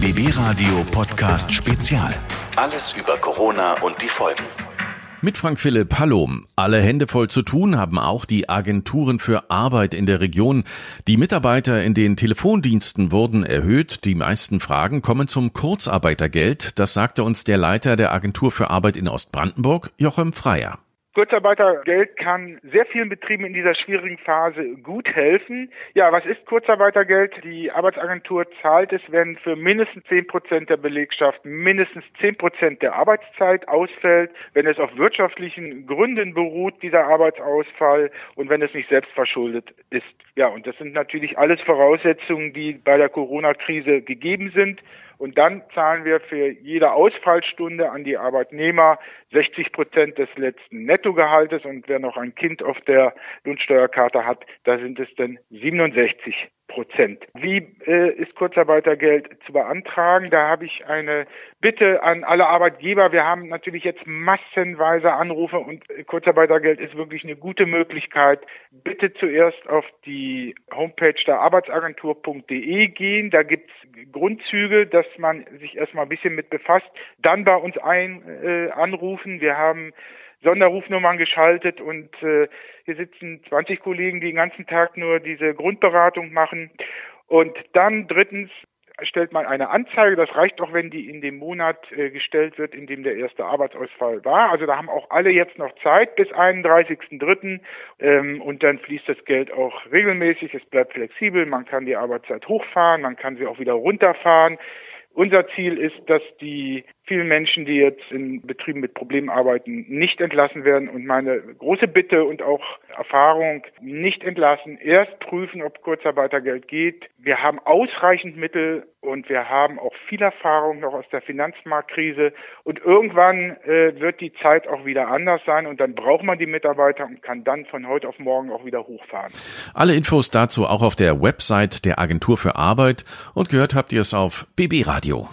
BB Radio Podcast Spezial. Alles über Corona und die Folgen. Mit Frank Philipp, hallo. Alle Hände voll zu tun haben auch die Agenturen für Arbeit in der Region. Die Mitarbeiter in den Telefondiensten wurden erhöht. Die meisten Fragen kommen zum Kurzarbeitergeld. Das sagte uns der Leiter der Agentur für Arbeit in Ostbrandenburg, Jochem Freier. Kurzarbeitergeld kann sehr vielen Betrieben in dieser schwierigen Phase gut helfen. Ja, was ist Kurzarbeitergeld? Die Arbeitsagentur zahlt es, wenn für mindestens zehn Prozent der Belegschaft mindestens zehn Prozent der Arbeitszeit ausfällt, wenn es auf wirtschaftlichen Gründen beruht, dieser Arbeitsausfall, und wenn es nicht selbst verschuldet ist. Ja, und das sind natürlich alles Voraussetzungen, die bei der Corona-Krise gegeben sind. Und dann zahlen wir für jede Ausfallstunde an die Arbeitnehmer 60 Prozent des letzten Nettogehaltes. Und wer noch ein Kind auf der Lohnsteuerkarte hat, da sind es dann 67 Prozent. Wie äh, ist Kurzarbeitergeld zu beantragen? Da habe ich eine Bitte an alle Arbeitgeber. Wir haben natürlich jetzt massenweise Anrufe und Kurzarbeitergeld ist wirklich eine gute Möglichkeit. Bitte zuerst auf die Homepage der Arbeitsagentur.de gehen. Da gibt's Grundzüge, dass man sich erstmal ein bisschen mit befasst. Dann bei uns ein äh, anrufen. Wir haben Sonderrufnummern geschaltet und äh, hier sitzen 20 Kollegen, die den ganzen Tag nur diese Grundberatung machen. Und dann drittens stellt man eine Anzeige. Das reicht auch, wenn die in dem Monat äh, gestellt wird, in dem der erste Arbeitsausfall war. Also da haben auch alle jetzt noch Zeit bis 31.3. Ähm, und dann fließt das Geld auch regelmäßig. Es bleibt flexibel. Man kann die Arbeitszeit hochfahren, man kann sie auch wieder runterfahren. Unser Ziel ist, dass die vielen Menschen, die jetzt in Betrieben mit Problemen arbeiten, nicht entlassen werden. Und meine große Bitte und auch Erfahrung, nicht entlassen, erst prüfen, ob Kurzarbeitergeld geht. Wir haben ausreichend Mittel und wir haben auch viel Erfahrung noch aus der Finanzmarktkrise. Und irgendwann äh, wird die Zeit auch wieder anders sein und dann braucht man die Mitarbeiter und kann dann von heute auf morgen auch wieder hochfahren. Alle Infos dazu auch auf der Website der Agentur für Arbeit und gehört habt ihr es auf BB Radio.